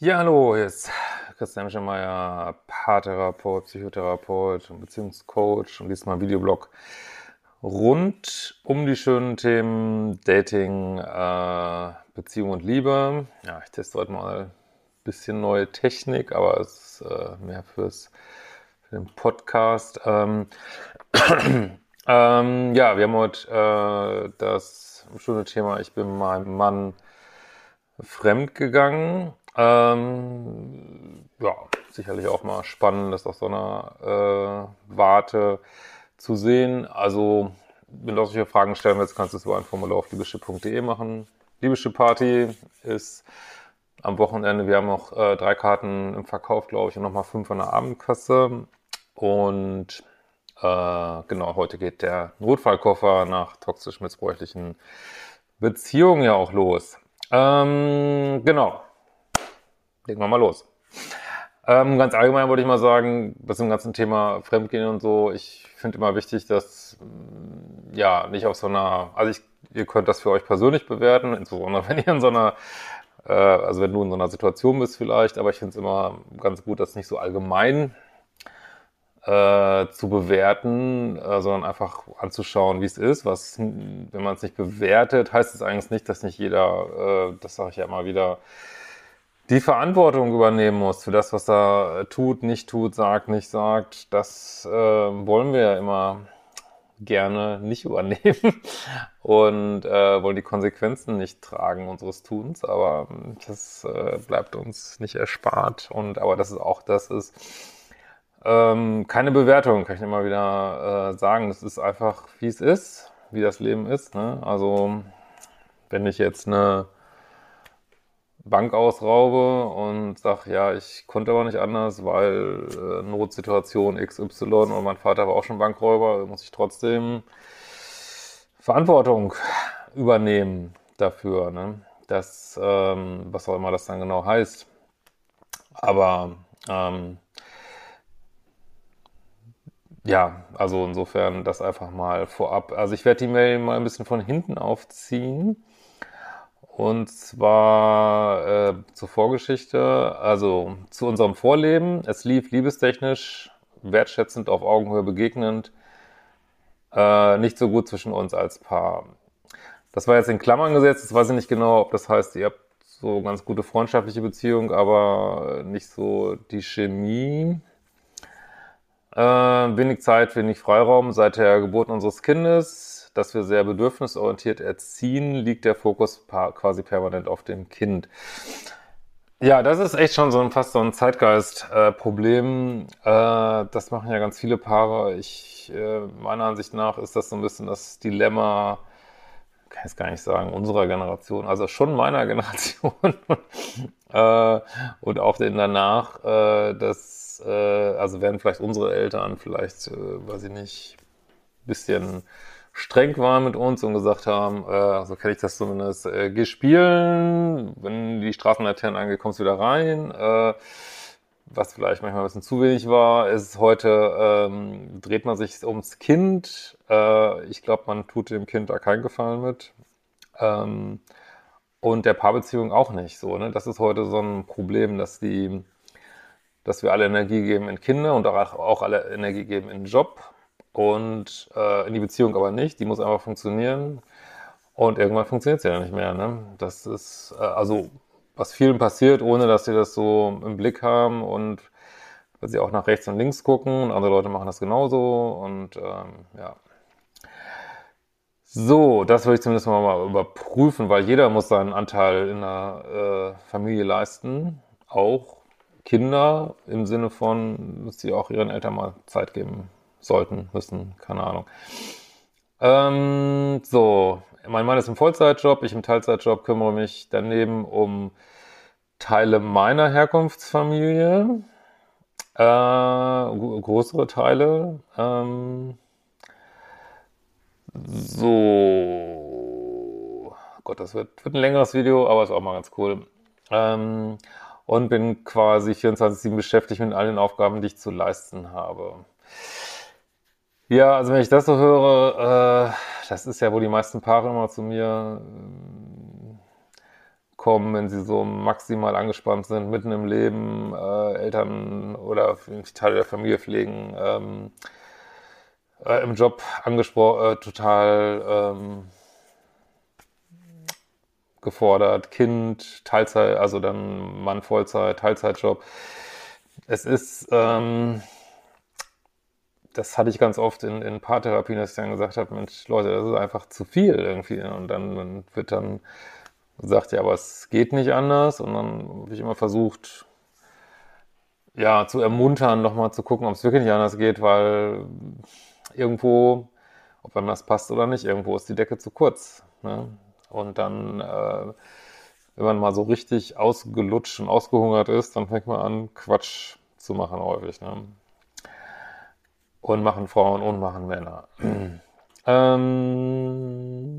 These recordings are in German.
Ja, hallo, hier ist Christian Schemeier, Paartherapeut, Psychotherapeut und Beziehungscoach und diesmal Videoblog rund um die schönen Themen Dating, äh, Beziehung und Liebe. Ja, ich teste heute mal ein bisschen neue Technik, aber es ist äh, mehr fürs für den Podcast. Ähm, ähm, ja, wir haben heute äh, das schöne Thema, ich bin meinem Mann fremdgegangen ähm, ja, sicherlich auch mal spannend, das aus so einer äh, Warte zu sehen. Also, wenn du solche Fragen stellen willst, kannst du es über ein Formular auf liebeschip.de machen. Liebeschip Party ist am Wochenende. Wir haben noch äh, drei Karten im Verkauf, glaube ich, und nochmal fünf an der Abendkasse. Und äh, genau, heute geht der Notfallkoffer nach toxisch missbräuchlichen Beziehungen ja auch los. Ähm, genau legen wir mal los. Ähm, ganz allgemein wollte ich mal sagen, was im ganzen Thema Fremdgehen und so, ich finde immer wichtig, dass mm, ja nicht auf so einer, also ich, ihr könnt das für euch persönlich bewerten, insbesondere wenn ihr in so einer, äh, also wenn du in so einer Situation bist vielleicht, aber ich finde es immer ganz gut, das nicht so allgemein äh, zu bewerten, äh, sondern einfach anzuschauen, wie es ist. Was, wenn man es nicht bewertet, heißt es eigentlich nicht, dass nicht jeder, äh, das sage ich ja immer wieder, die Verantwortung übernehmen muss für das, was er tut, nicht tut, sagt, nicht sagt, das äh, wollen wir ja immer gerne nicht übernehmen und äh, wollen die Konsequenzen nicht tragen unseres Tuns, aber ähm, das äh, bleibt uns nicht erspart und aber das ist auch das ist ähm, keine Bewertung, kann ich immer wieder äh, sagen. Das ist einfach, wie es ist, wie das Leben ist. Ne? Also wenn ich jetzt eine Bank ausraube und sag, ja, ich konnte aber nicht anders, weil äh, Notsituation XY und mein Vater war auch schon Bankräuber, muss ich trotzdem Verantwortung übernehmen dafür, ne? Das, ähm, was auch immer das dann genau heißt. Aber ähm, ja, also insofern das einfach mal vorab. Also ich werde die Mail mal ein bisschen von hinten aufziehen und zwar äh, zur Vorgeschichte, also zu unserem Vorleben. Es lief liebestechnisch, wertschätzend, auf Augenhöhe begegnend, äh, nicht so gut zwischen uns als Paar. Das war jetzt in Klammern gesetzt, das weiß ich nicht genau, ob das heißt, ihr habt so ganz gute freundschaftliche Beziehung, aber nicht so die Chemie. Äh, wenig Zeit, wenig Freiraum seit der Geburt unseres Kindes dass wir sehr bedürfnisorientiert erziehen, liegt der Fokus quasi permanent auf dem Kind. Ja, das ist echt schon so ein, fast so ein Zeitgeist-Problem. Äh, äh, das machen ja ganz viele Paare. Ich, äh, meiner Ansicht nach ist das so ein bisschen das Dilemma, kann ich es gar nicht sagen, unserer Generation, also schon meiner Generation äh, und auch den danach, äh, das, äh, also werden vielleicht unsere Eltern vielleicht, weiß ich nicht, bisschen streng waren mit uns und gesagt haben, äh, so kenne ich das zumindest, äh, geh spielen, wenn die Straßenlaternen angeht, kommst du wieder rein. Äh, was vielleicht manchmal ein bisschen zu wenig war, ist heute, ähm, dreht man sich ums Kind. Äh, ich glaube, man tut dem Kind da keinen Gefallen mit. Ähm, und der Paarbeziehung auch nicht so. Ne? Das ist heute so ein Problem, dass die, dass wir alle Energie geben in Kinder und auch, auch alle Energie geben in Job und äh, in die Beziehung aber nicht. Die muss einfach funktionieren. Und irgendwann funktioniert sie ja nicht mehr. Ne? Das ist äh, also, was vielen passiert, ohne dass sie das so im Blick haben und weil sie auch nach rechts und links gucken und andere Leute machen das genauso und ähm, ja. So, das würde ich zumindest mal überprüfen, weil jeder muss seinen Anteil in der äh, Familie leisten. Auch Kinder im Sinne von, dass sie auch ihren Eltern mal Zeit geben sollten, müssen, keine Ahnung. Ähm, so, mein Mann ist im Vollzeitjob, ich im Teilzeitjob kümmere mich daneben um Teile meiner Herkunftsfamilie, äh, größere Teile. Ähm, so, Gott, das wird, wird ein längeres Video, aber ist auch mal ganz cool. Ähm, und bin quasi 24-7 beschäftigt mit allen Aufgaben, die ich zu leisten habe. Ja, also wenn ich das so höre, äh, das ist ja, wo die meisten Paare immer zu mir äh, kommen, wenn sie so maximal angespannt sind, mitten im Leben, äh, Eltern oder Teile der Familie pflegen, ähm, äh, im Job angesprochen, äh, total ähm, gefordert, Kind, Teilzeit, also dann Mann Vollzeit, Teilzeitjob. Es ist, ähm, das hatte ich ganz oft in, in Paartherapien, dass ich dann gesagt habe, Mensch, Leute, das ist einfach zu viel irgendwie. Und dann wird dann sagt, ja, aber es geht nicht anders. Und dann habe ich immer versucht, ja, zu ermuntern, nochmal zu gucken, ob es wirklich nicht anders geht, weil irgendwo, ob einem das passt oder nicht, irgendwo ist die Decke zu kurz. Ne? Und dann, äh, wenn man mal so richtig ausgelutscht und ausgehungert ist, dann fängt man an, Quatsch zu machen häufig. Ne? Und machen Frauen und machen Männer. ähm,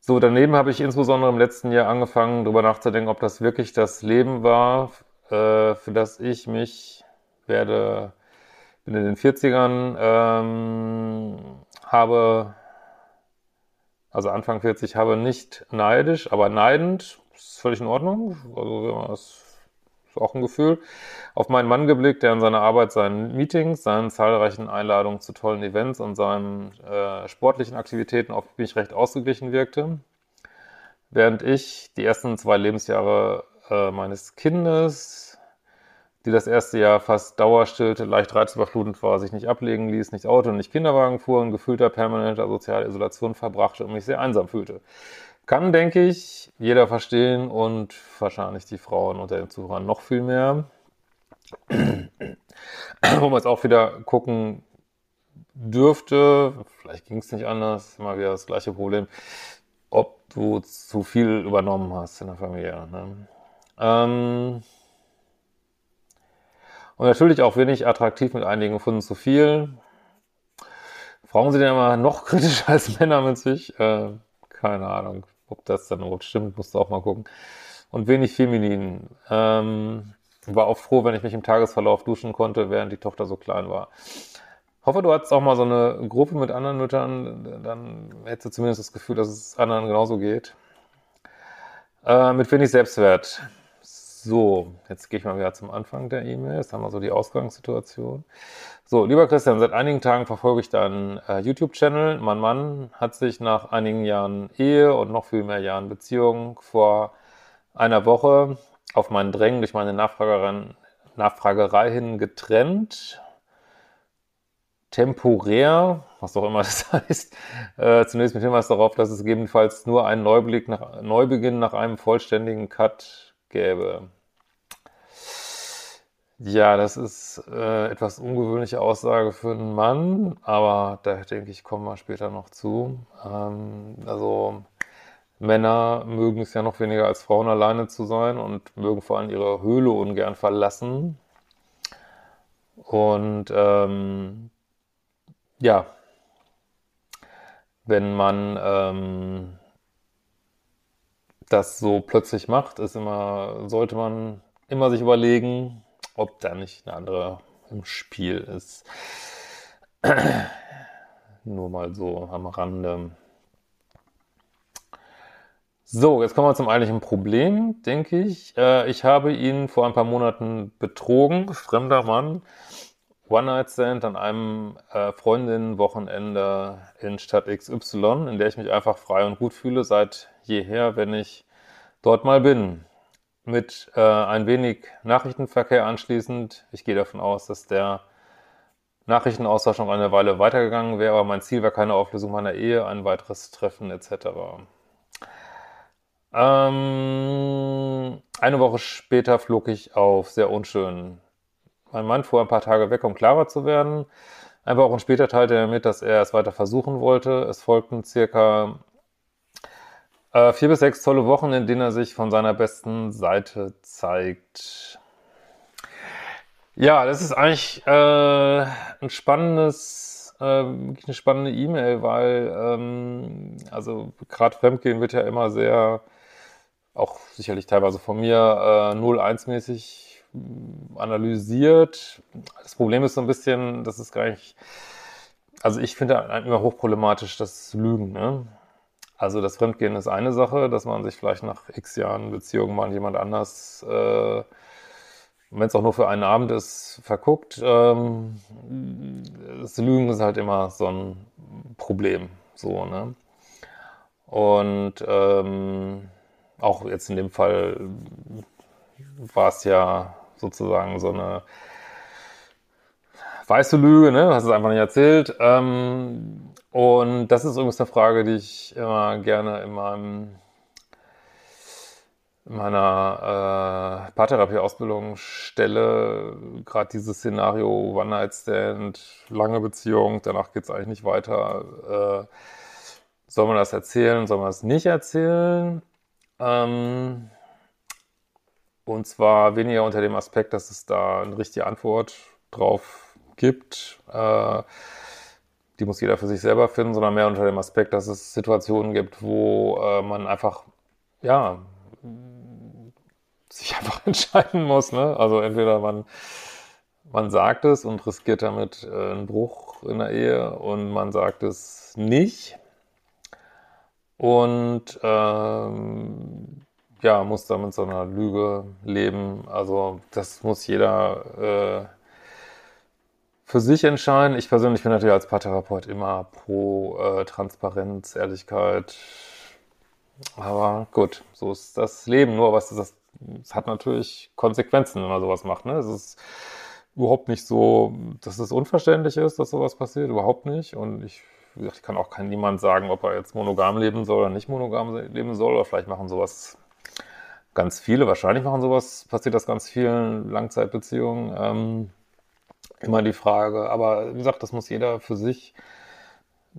so, daneben habe ich insbesondere im letzten Jahr angefangen, darüber nachzudenken, ob das wirklich das Leben war, äh, für das ich mich werde, bin in den 40ern, ähm, habe, also Anfang 40, habe nicht neidisch, aber neidend, ist völlig in Ordnung, also das ist auch ein Gefühl, auf meinen Mann geblickt, der in seiner Arbeit, seinen Meetings, seinen zahlreichen Einladungen zu tollen Events und seinen äh, sportlichen Aktivitäten auf mich recht ausgeglichen wirkte. Während ich die ersten zwei Lebensjahre äh, meines Kindes, die das erste Jahr fast dauerstillte, leicht reizüberflutend war, sich nicht ablegen ließ, nicht Auto und nicht Kinderwagen fuhr und gefühlter permanenter soziale Isolation verbrachte und mich sehr einsam fühlte. Kann, denke ich, jeder verstehen und wahrscheinlich die Frauen unter den Zuhörern noch viel mehr. Wo man es auch wieder gucken dürfte, vielleicht ging es nicht anders, immer wieder das gleiche Problem, ob du zu viel übernommen hast in der Familie. Ne? Ähm und natürlich auch wenig attraktiv mit einigen Funden zu viel. Frauen sind ja immer noch kritischer als Männer mit sich. Äh, keine Ahnung. Ob das dann überhaupt stimmt, musst du auch mal gucken. Und wenig feminin. Ähm, war auch froh, wenn ich mich im Tagesverlauf duschen konnte, während die Tochter so klein war. Hoffe, du hattest auch mal so eine Gruppe mit anderen Müttern, dann hättest du zumindest das Gefühl, dass es anderen genauso geht. Äh, mit wenig Selbstwert. So, jetzt gehe ich mal wieder zum Anfang der E-Mail. Jetzt haben wir so die Ausgangssituation. So, lieber Christian, seit einigen Tagen verfolge ich deinen äh, YouTube-Channel. Mein Mann hat sich nach einigen Jahren Ehe und noch viel mehr Jahren Beziehung vor einer Woche auf meinen Drängen durch meine Nachfragerei hin getrennt. Temporär, was auch immer das heißt, äh, zunächst mit Hinweis darauf, dass es gegebenenfalls nur einen Neublick nach, Neubeginn nach einem vollständigen Cut gäbe. Ja, das ist äh, etwas ungewöhnliche Aussage für einen Mann, aber da denke ich, kommen wir später noch zu. Ähm, also Männer mögen es ja noch weniger als Frauen alleine zu sein und mögen vor allem ihre Höhle ungern verlassen. Und ähm, ja, wenn man ähm, das so plötzlich macht, ist immer, sollte man immer sich überlegen, ob da nicht eine andere im Spiel ist. Nur mal so am Rande. So, jetzt kommen wir zum eigentlichen Problem, denke ich. Äh, ich habe ihn vor ein paar Monaten betrogen, fremder Mann. One-Night-Stand an einem äh, Freundinnen-Wochenende in Stadt XY, in der ich mich einfach frei und gut fühle seit jeher, wenn ich dort mal bin. Mit äh, ein wenig Nachrichtenverkehr anschließend. Ich gehe davon aus, dass der Nachrichtenaustausch noch eine Weile weitergegangen wäre, aber mein Ziel war keine Auflösung meiner Ehe, ein weiteres Treffen etc. Ähm, eine Woche später flog ich auf, sehr unschön. Mein Mann fuhr ein paar Tage weg, um klarer zu werden. Ein paar Wochen später teilte er mit, dass er es weiter versuchen wollte. Es folgten circa äh, vier bis sechs tolle Wochen, in denen er sich von seiner besten Seite zeigt. Ja, das ist eigentlich äh, ein spannendes, äh, wirklich eine spannende E-Mail, weil ähm, also gerade Fremdgehen wird ja immer sehr, auch sicherlich teilweise von mir äh, 0-1-mäßig analysiert. Das Problem ist so ein bisschen, das ist gar nicht, also ich finde immer hochproblematisch das Lügen. Ne? Also das Fremdgehen ist eine Sache, dass man sich vielleicht nach x Jahren Beziehung mal jemand anders, äh, wenn es auch nur für einen Abend ist, verguckt. Ähm, das Lügen ist halt immer so ein Problem. So, ne? Und ähm, auch jetzt in dem Fall war es ja sozusagen so eine weiße Lüge, ne? Du hast es einfach nicht erzählt. Ähm, und das ist übrigens eine Frage, die ich immer gerne in meinem in meiner äh, Paartherapie-Ausbildung stelle, gerade dieses Szenario One-Night-Stand, lange Beziehung, danach geht es eigentlich nicht weiter. Äh, soll man das erzählen, soll man es nicht erzählen? Ähm, und zwar weniger unter dem Aspekt, dass es da eine richtige Antwort drauf gibt. Äh, die muss jeder für sich selber finden, sondern mehr unter dem Aspekt, dass es Situationen gibt, wo äh, man einfach, ja, sich einfach entscheiden muss. Ne? Also entweder man, man sagt es und riskiert damit äh, einen Bruch in der Ehe und man sagt es nicht. Und ähm, ja, muss da mit so einer Lüge leben. Also das muss jeder äh, für sich entscheiden. Ich persönlich bin natürlich als Paartherapeut immer pro äh, Transparenz, Ehrlichkeit. Aber gut, so ist das Leben. Nur was das, das hat natürlich Konsequenzen, wenn man sowas macht. Ne? Es ist überhaupt nicht so, dass es unverständlich ist, dass sowas passiert. Überhaupt nicht. Und ich ich kann auch kein niemand sagen, ob er jetzt monogam leben soll oder nicht monogam leben soll, oder vielleicht machen sowas ganz viele, wahrscheinlich machen sowas, passiert das ganz vielen Langzeitbeziehungen. Ähm, immer die Frage, aber wie gesagt, das muss jeder für sich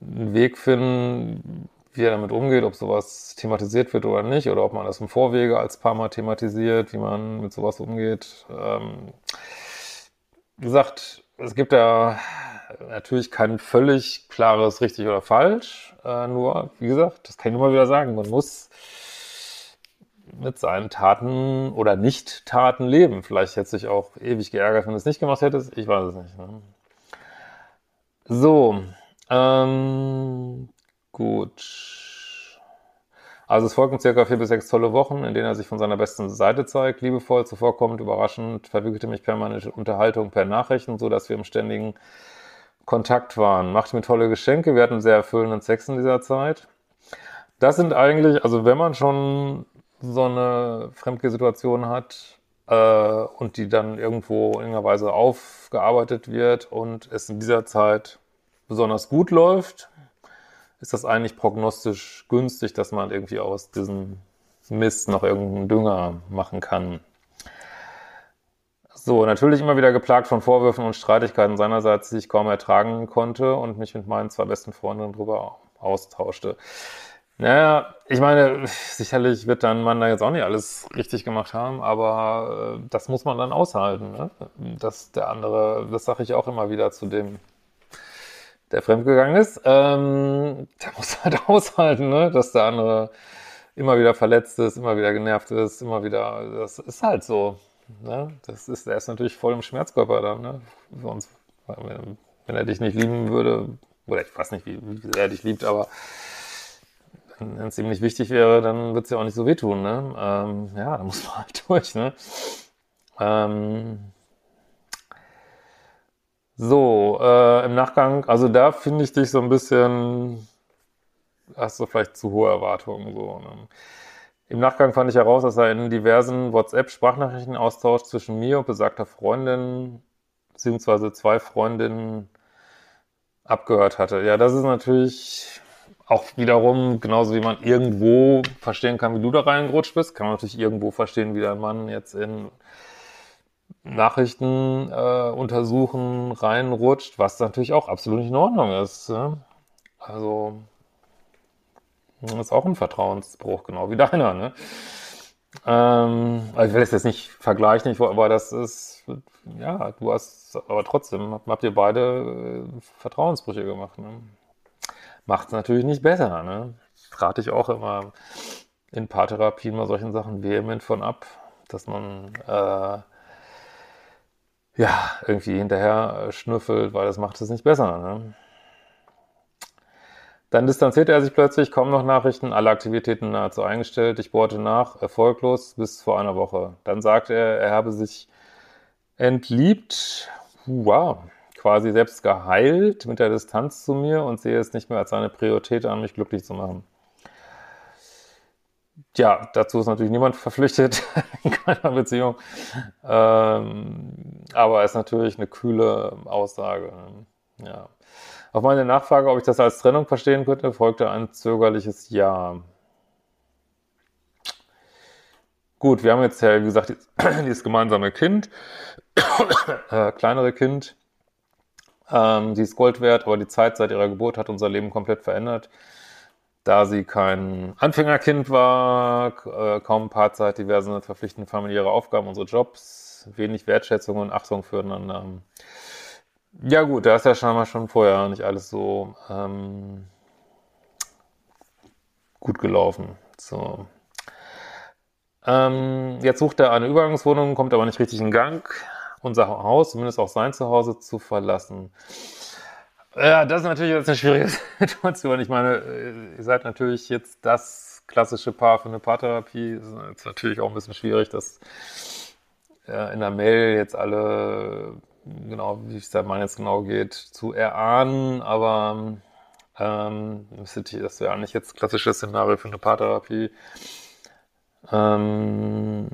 einen Weg finden, wie er damit umgeht, ob sowas thematisiert wird oder nicht, oder ob man das im Vorwege als paar Mal thematisiert, wie man mit sowas umgeht. Ähm, wie gesagt, es gibt ja natürlich kein völlig klares richtig oder falsch. Äh, nur, wie gesagt, das kann ich mal wieder sagen, man muss mit seinen Taten oder Nicht-Taten leben. Vielleicht hätte sich auch ewig geärgert, wenn du es nicht gemacht hättest. Ich weiß es nicht. Ne? So, ähm, gut. Also es folgen circa vier bis sechs tolle Wochen, in denen er sich von seiner besten Seite zeigt, liebevoll, zuvorkommend, überraschend, verwickelte mich permanente Unterhaltung per Nachrichten, so dass wir im ständigen Kontakt waren. Machte mir tolle Geschenke. Wir hatten sehr erfüllenden Sex in dieser Zeit. Das sind eigentlich, also wenn man schon so eine Fremdgeh-Situation hat äh, und die dann irgendwo in irgendeiner Weise aufgearbeitet wird und es in dieser Zeit besonders gut läuft, ist das eigentlich prognostisch günstig, dass man irgendwie aus diesem Mist noch irgendeinen Dünger machen kann. So, natürlich immer wieder geplagt von Vorwürfen und Streitigkeiten seinerseits, die ich kaum ertragen konnte und mich mit meinen zwei besten Freundinnen darüber austauschte. Naja, ich meine, sicherlich wird dein Mann da jetzt auch nicht alles richtig gemacht haben, aber äh, das muss man dann aushalten. Ne? Dass der andere, das sage ich auch immer wieder zu dem, der fremdgegangen ist, ähm, der muss halt aushalten, ne? dass der andere immer wieder verletzt ist, immer wieder genervt ist, immer wieder, das ist halt so. Ne? Das ist, er ist natürlich voll im Schmerzkörper dann. Ne? Sonst, wenn, wenn er dich nicht lieben würde, oder ich weiß nicht, wie, wie er dich liebt, aber wenn es ihm nicht wichtig wäre, dann wird es ja auch nicht so wehtun. Ne? Ähm, ja, da muss man halt durch. Ne? Ähm, so, äh, im Nachgang, also da finde ich dich so ein bisschen, hast du vielleicht zu hohe Erwartungen. So, ne? Im Nachgang fand ich heraus, dass er in diversen WhatsApp-Sprachnachrichten austauscht zwischen mir und besagter Freundin, beziehungsweise zwei Freundinnen abgehört hatte. Ja, das ist natürlich auch wiederum, genauso wie man irgendwo verstehen kann, wie du da reingerutscht bist, kann man natürlich irgendwo verstehen, wie dein Mann jetzt in Nachrichten äh, untersuchen reinrutscht, was natürlich auch absolut nicht in Ordnung ist. Ne? Also das ist auch ein Vertrauensbruch, genau wie deiner. Ne? Ähm, also ich will es jetzt nicht vergleichen, aber das ist, ja, du hast, aber trotzdem habt ihr beide äh, Vertrauensbrüche gemacht. Ne? Macht es natürlich nicht besser. Ne? Rate ich auch immer in Paartherapien mal solchen Sachen vehement von ab, dass man äh, ja irgendwie hinterher schnüffelt, weil das macht es nicht besser. Ne? Dann distanzierte er sich plötzlich, kaum noch Nachrichten, alle Aktivitäten nahezu eingestellt. Ich bohrte nach, erfolglos bis vor einer Woche. Dann sagte er, er habe sich entliebt, wow, quasi selbst geheilt mit der Distanz zu mir und sehe es nicht mehr als seine Priorität an, mich glücklich zu machen. Ja, dazu ist natürlich niemand verpflichtet in keiner Beziehung. Ähm, aber es ist natürlich eine kühle Aussage. Ja. Auf meine Nachfrage, ob ich das als Trennung verstehen könnte, folgte ein zögerliches Ja. Gut, wir haben jetzt ja, wie gesagt, dieses gemeinsame Kind, äh, kleinere Kind. Ähm, sie ist Gold wert, aber die Zeit seit ihrer Geburt hat unser Leben komplett verändert. Da sie kein Anfängerkind war, äh, kaum Paarzeit, diverse verpflichtende familiäre Aufgaben, unsere Jobs, wenig Wertschätzung und Achtung füreinander. Ja gut, da ist ja scheinbar schon vorher nicht alles so ähm, gut gelaufen. So. Ähm, jetzt sucht er eine Übergangswohnung, kommt aber nicht richtig in Gang, unser Haus, zumindest auch sein Zuhause, zu verlassen. Ja, das ist natürlich jetzt eine schwierige Situation. Ich meine, äh, ihr seid natürlich jetzt das klassische Paar für eine Paartherapie. Ist natürlich auch ein bisschen schwierig, dass äh, in der Mail jetzt alle genau, wie es der Mann jetzt genau geht, zu erahnen, aber ähm, das wäre nicht jetzt klassisches Szenario für eine Paartherapie. Ähm,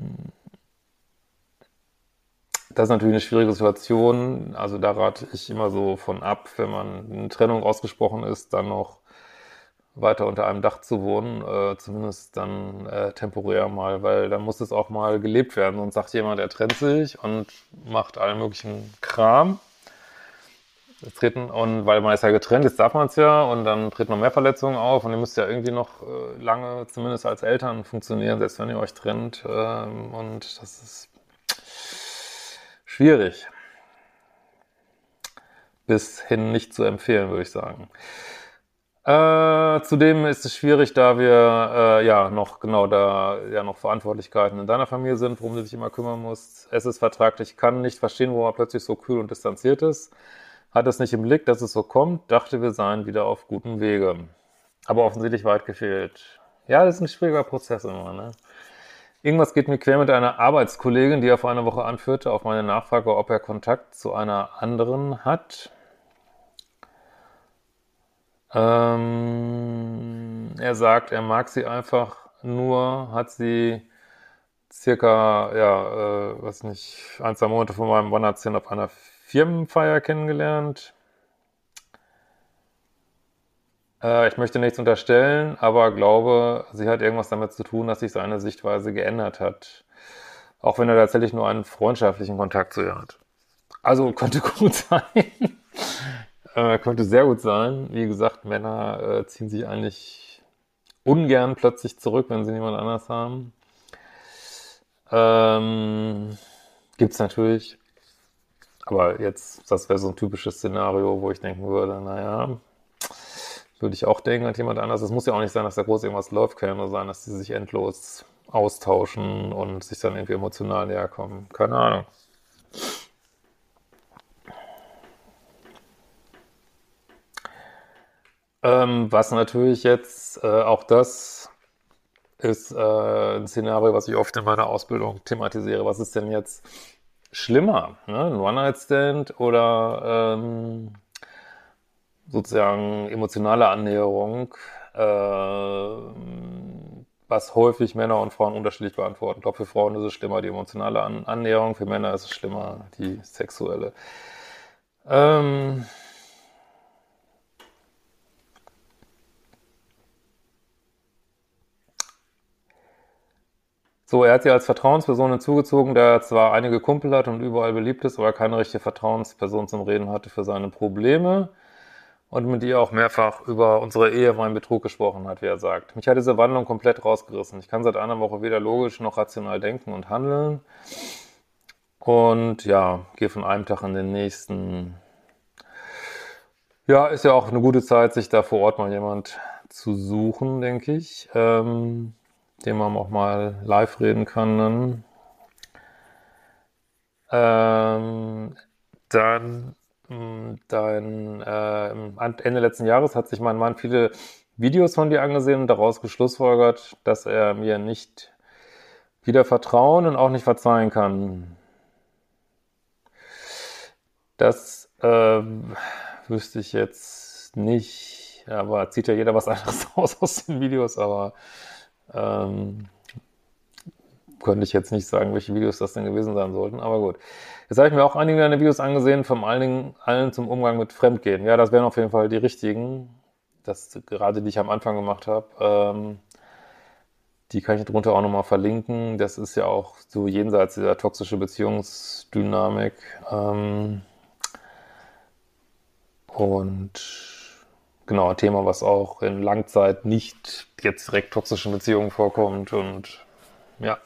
das ist natürlich eine schwierige Situation. Also da rate ich immer so von ab, wenn man eine Trennung ausgesprochen ist, dann noch weiter unter einem Dach zu wohnen, äh, zumindest dann äh, temporär mal, weil dann muss es auch mal gelebt werden. Und sagt jemand, er trennt sich und macht allen möglichen Kram. Treten, und weil man ist ja getrennt, jetzt darf man es ja, und dann treten noch mehr Verletzungen auf und ihr müsst ja irgendwie noch äh, lange, zumindest als Eltern, funktionieren, selbst wenn ihr euch trennt. Ähm, und das ist schwierig. Bis hin nicht zu empfehlen, würde ich sagen. Äh, zudem ist es schwierig, da wir äh, ja noch genau da ja noch Verantwortlichkeiten in deiner Familie sind, worum du dich immer kümmern musst. Es ist vertraglich, kann nicht verstehen, wo er plötzlich so kühl und distanziert ist. Hat es nicht im Blick, dass es so kommt, dachte, wir seien wieder auf gutem Wege. Aber offensichtlich weit gefehlt. Ja, das ist ein schwieriger Prozess immer, ne? Irgendwas geht mir quer mit einer Arbeitskollegin, die er vor einer Woche anführte, auf meine Nachfrage, ob er Kontakt zu einer anderen hat. Ähm, er sagt, er mag sie einfach nur, hat sie circa, ja, äh, was nicht, ein, zwei Monate vor meinem One-Night-Stand auf einer Firmenfeier kennengelernt. Äh, ich möchte nichts unterstellen, aber glaube, sie hat irgendwas damit zu tun, dass sich seine Sichtweise geändert hat. Auch wenn er tatsächlich nur einen freundschaftlichen Kontakt zu ihr hat. Also könnte gut sein. Äh, könnte sehr gut sein. Wie gesagt, Männer äh, ziehen sich eigentlich ungern plötzlich zurück, wenn sie niemand anders haben. Ähm, gibt's natürlich. Aber jetzt, das wäre so ein typisches Szenario, wo ich denken würde, naja, würde ich auch denken, hat jemand anders. Es muss ja auch nicht sein, dass da groß irgendwas läuft, kann ja nur sein, dass sie sich endlos austauschen und sich dann irgendwie emotional näher kommen. Keine Ahnung. Ähm, was natürlich jetzt, äh, auch das ist äh, ein Szenario, was ich oft in meiner Ausbildung thematisiere. Was ist denn jetzt schlimmer? Ne? Ein One-Night-Stand oder ähm, sozusagen emotionale Annäherung, äh, was häufig Männer und Frauen unterschiedlich beantworten. Ich glaube, für Frauen ist es schlimmer, die emotionale An Annäherung, für Männer ist es schlimmer, die sexuelle. Ähm, So, er hat sie als Vertrauensperson hinzugezogen, da er zwar einige Kumpel hat und überall beliebt ist, aber keine richtige Vertrauensperson zum Reden hatte für seine Probleme und mit ihr auch mehrfach über unsere Ehe meinen Betrug gesprochen hat, wie er sagt. Mich hat diese Wandlung komplett rausgerissen. Ich kann seit einer Woche weder logisch noch rational denken und handeln. Und ja, gehe von einem Tag in den nächsten. Ja, ist ja auch eine gute Zeit, sich da vor Ort mal jemand zu suchen, denke ich. Ähm, dem man auch mal live reden kann. Dann, ähm, dann dein, äh, Ende letzten Jahres hat sich mein Mann viele Videos von dir angesehen und daraus geschlussfolgert, dass er mir nicht wieder vertrauen und auch nicht verzeihen kann. Das äh, wüsste ich jetzt nicht, aber zieht ja jeder was anderes aus aus den Videos, aber ähm, könnte ich jetzt nicht sagen, welche Videos das denn gewesen sein sollten, aber gut. Jetzt habe ich mir auch einige deiner Videos angesehen, vor allen Dingen allen zum Umgang mit Fremdgehen. Ja, das wären auf jeden Fall die richtigen, das gerade die ich am Anfang gemacht habe. Ähm, die kann ich drunter auch nochmal verlinken. Das ist ja auch so jenseits dieser toxische Beziehungsdynamik. Ähm, und genau, ein Thema, was auch in Langzeit nicht jetzt direkt toxischen Beziehungen vorkommt. Und ja.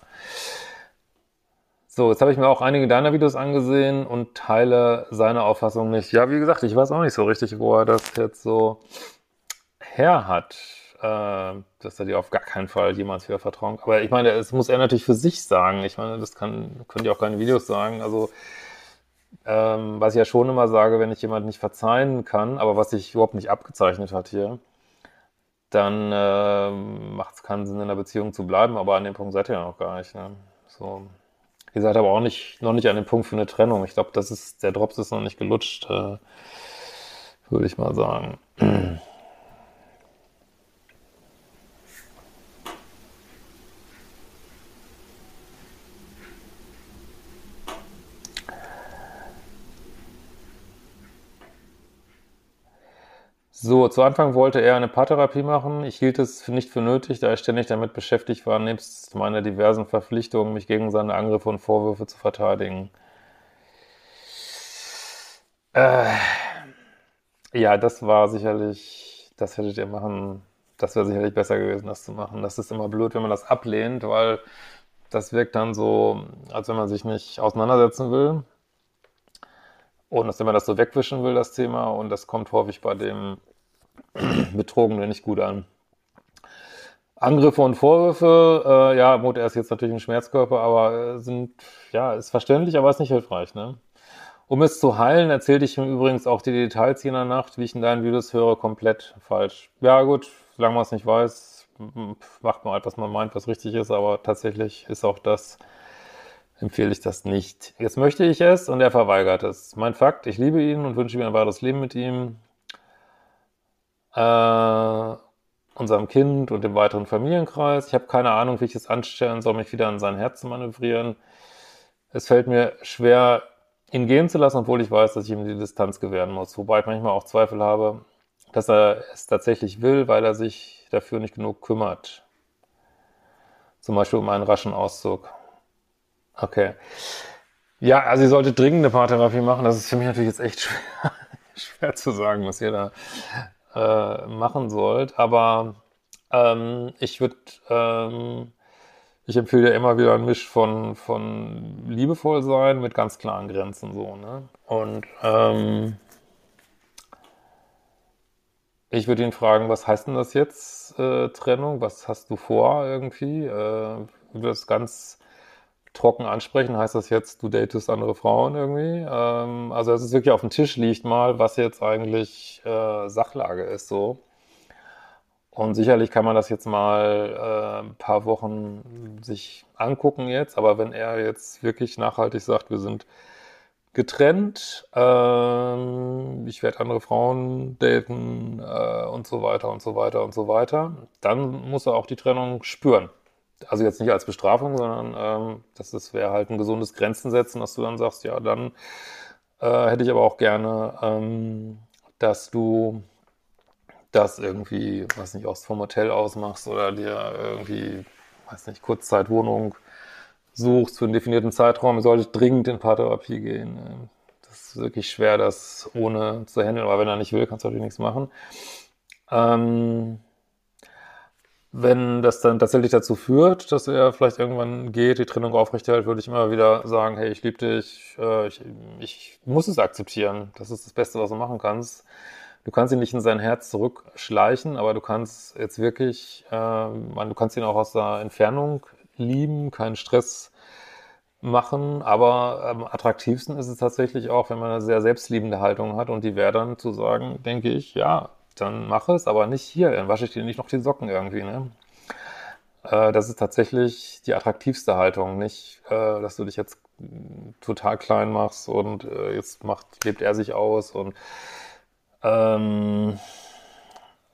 So, jetzt habe ich mir auch einige deiner Videos angesehen und teile seine Auffassung nicht. Ja, wie gesagt, ich weiß auch nicht so richtig, wo er das jetzt so her hat, äh, dass er dir auf gar keinen Fall jemals wieder vertrauen kann. Aber ich meine, es muss er natürlich für sich sagen. Ich meine, das kann, können die auch keine Videos sagen. Also, ähm, was ich ja schon immer sage, wenn ich jemand nicht verzeihen kann, aber was sich überhaupt nicht abgezeichnet hat hier, dann äh, macht es keinen Sinn, in einer Beziehung zu bleiben. Aber an dem Punkt seid ihr ja noch gar nicht. Ne? So. Ihr seid aber auch nicht, noch nicht an dem Punkt für eine Trennung. Ich glaube, das ist, der Drops ist noch nicht gelutscht, äh, würde ich mal sagen. Zu Anfang wollte er eine Paartherapie machen. Ich hielt es nicht für nötig, da ich ständig damit beschäftigt war, nebst meiner diversen Verpflichtungen, mich gegen seine Angriffe und Vorwürfe zu verteidigen. Äh, ja, das war sicherlich, das hättet ihr machen, das wäre sicherlich besser gewesen, das zu machen. Das ist immer blöd, wenn man das ablehnt, weil das wirkt dann so, als wenn man sich nicht auseinandersetzen will. Und dass wenn man das so wegwischen will, das Thema, und das kommt häufig bei dem Betrogene nicht gut an. Angriffe und Vorwürfe, äh, ja, gut, er ist jetzt natürlich ein Schmerzkörper, aber äh, sind, ja, ist verständlich, aber ist nicht hilfreich, ne? Um es zu heilen, erzählte ich ihm übrigens auch die Details jener Nacht, wie ich in deinen Videos höre, komplett falsch. Ja, gut, solange man es nicht weiß, macht man halt, was man meint, was richtig ist, aber tatsächlich ist auch das, empfehle ich das nicht. Jetzt möchte ich es und er verweigert es. Mein Fakt, ich liebe ihn und wünsche mir ein weiteres Leben mit ihm äh, unserem Kind und dem weiteren Familienkreis. Ich habe keine Ahnung, wie ich es anstellen soll, mich wieder an sein Herz zu manövrieren. Es fällt mir schwer, ihn gehen zu lassen, obwohl ich weiß, dass ich ihm die Distanz gewähren muss. Wobei ich manchmal auch Zweifel habe, dass er es tatsächlich will, weil er sich dafür nicht genug kümmert. Zum Beispiel um einen raschen Auszug. Okay. Ja, also ihr solltet dringend eine Paartherapie machen. Das ist für mich natürlich jetzt echt schwer, schwer zu sagen, was ihr da äh, machen sollt. Aber ähm, ich würde, ähm, ich empfehle ja immer wieder ein Misch von, von liebevoll sein mit ganz klaren Grenzen so. Ne? Und ähm, ich würde ihn fragen, was heißt denn das jetzt, äh, Trennung? Was hast du vor irgendwie? Äh, du wirst ganz trocken ansprechen, heißt das jetzt, du datest andere Frauen irgendwie? Ähm, also, dass es wirklich auf dem Tisch liegt mal, was jetzt eigentlich äh, Sachlage ist so. Und sicherlich kann man das jetzt mal äh, ein paar Wochen sich angucken jetzt, aber wenn er jetzt wirklich nachhaltig sagt, wir sind getrennt, ähm, ich werde andere Frauen daten äh, und so weiter und so weiter und so weiter, dann muss er auch die Trennung spüren also jetzt nicht als Bestrafung, sondern ähm, das wäre halt ein gesundes Grenzen setzen, dass du dann sagst, ja, dann äh, hätte ich aber auch gerne, ähm, dass du das irgendwie, weiß nicht, aus vom Hotel ausmachst oder dir irgendwie, weiß nicht, Kurzzeitwohnung suchst für einen definierten Zeitraum, sollte dringend in Paartherapie gehen. Das ist wirklich schwer, das ohne zu handeln, aber wenn er nicht will, kannst du natürlich nichts machen. Ähm, wenn das dann tatsächlich dazu führt, dass er vielleicht irgendwann geht, die Trennung aufrechterhält, würde ich immer wieder sagen, hey, ich liebe dich, äh, ich, ich muss es akzeptieren. Das ist das Beste, was du machen kannst. Du kannst ihn nicht in sein Herz zurückschleichen, aber du kannst jetzt wirklich, äh, du kannst ihn auch aus der Entfernung lieben, keinen Stress machen, aber am attraktivsten ist es tatsächlich auch, wenn man eine sehr selbstliebende Haltung hat und die wäre dann zu sagen, denke ich, ja, dann mach es, aber nicht hier, dann wasche ich dir nicht noch die Socken irgendwie, ne? Äh, das ist tatsächlich die attraktivste Haltung, nicht, äh, dass du dich jetzt total klein machst und äh, jetzt macht, lebt er sich aus und ähm,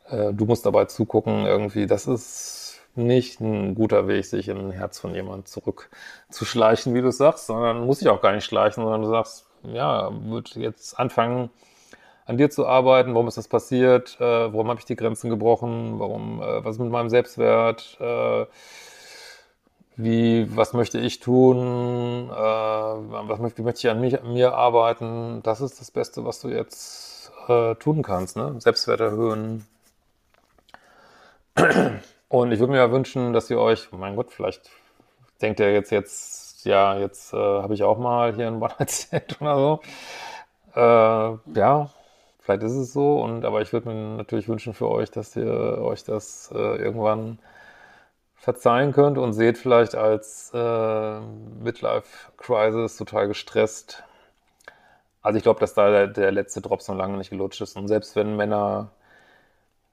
äh, du musst dabei zugucken, irgendwie, das ist nicht ein guter Weg, sich in ein Herz von jemandem zurückzuschleichen, wie du sagst, sondern muss ich auch gar nicht schleichen, sondern du sagst, ja, wird jetzt anfangen, an dir zu arbeiten, warum ist das passiert, äh, warum habe ich die Grenzen gebrochen, warum, äh, was ist mit meinem Selbstwert, äh, wie, was möchte ich tun, äh, was möchte, wie möchte ich an, mich, an mir arbeiten, das ist das Beste, was du jetzt äh, tun kannst, ne? Selbstwert erhöhen. Und ich würde mir ja wünschen, dass ihr euch, mein Gott, vielleicht denkt ihr jetzt, jetzt, ja, jetzt äh, habe ich auch mal hier ein One-Night-Stand oder so. Äh, ja, Vielleicht ist es so, und aber ich würde mir natürlich wünschen für euch, dass ihr euch das äh, irgendwann verzeihen könnt und seht vielleicht als äh, Midlife-Crisis total gestresst. Also ich glaube, dass da der, der letzte Drop so lange nicht gelutscht ist. Und selbst wenn Männer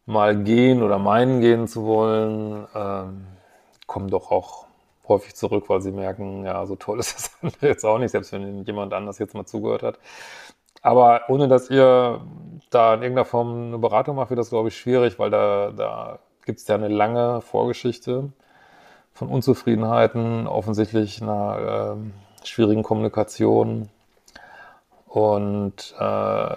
mal gehen oder meinen gehen zu wollen, ähm, kommen doch auch häufig zurück, weil sie merken, ja, so toll ist das andere jetzt auch nicht, selbst wenn jemand anders jetzt mal zugehört hat. Aber ohne dass ihr da in irgendeiner Form eine Beratung macht, wird das, glaube ich, schwierig, weil da, da gibt es ja eine lange Vorgeschichte von Unzufriedenheiten, offensichtlich einer äh, schwierigen Kommunikation. Und äh,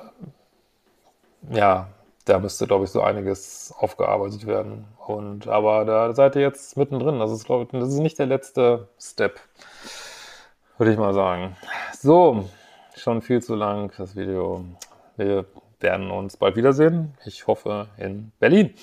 ja, da müsste, glaube ich, so einiges aufgearbeitet werden. Und aber da seid ihr jetzt mittendrin. Das ist, glaube ich, das ist nicht der letzte Step, würde ich mal sagen. So, schon viel zu lang, das Video. Wir werden uns bald wiedersehen. Ich hoffe in Berlin.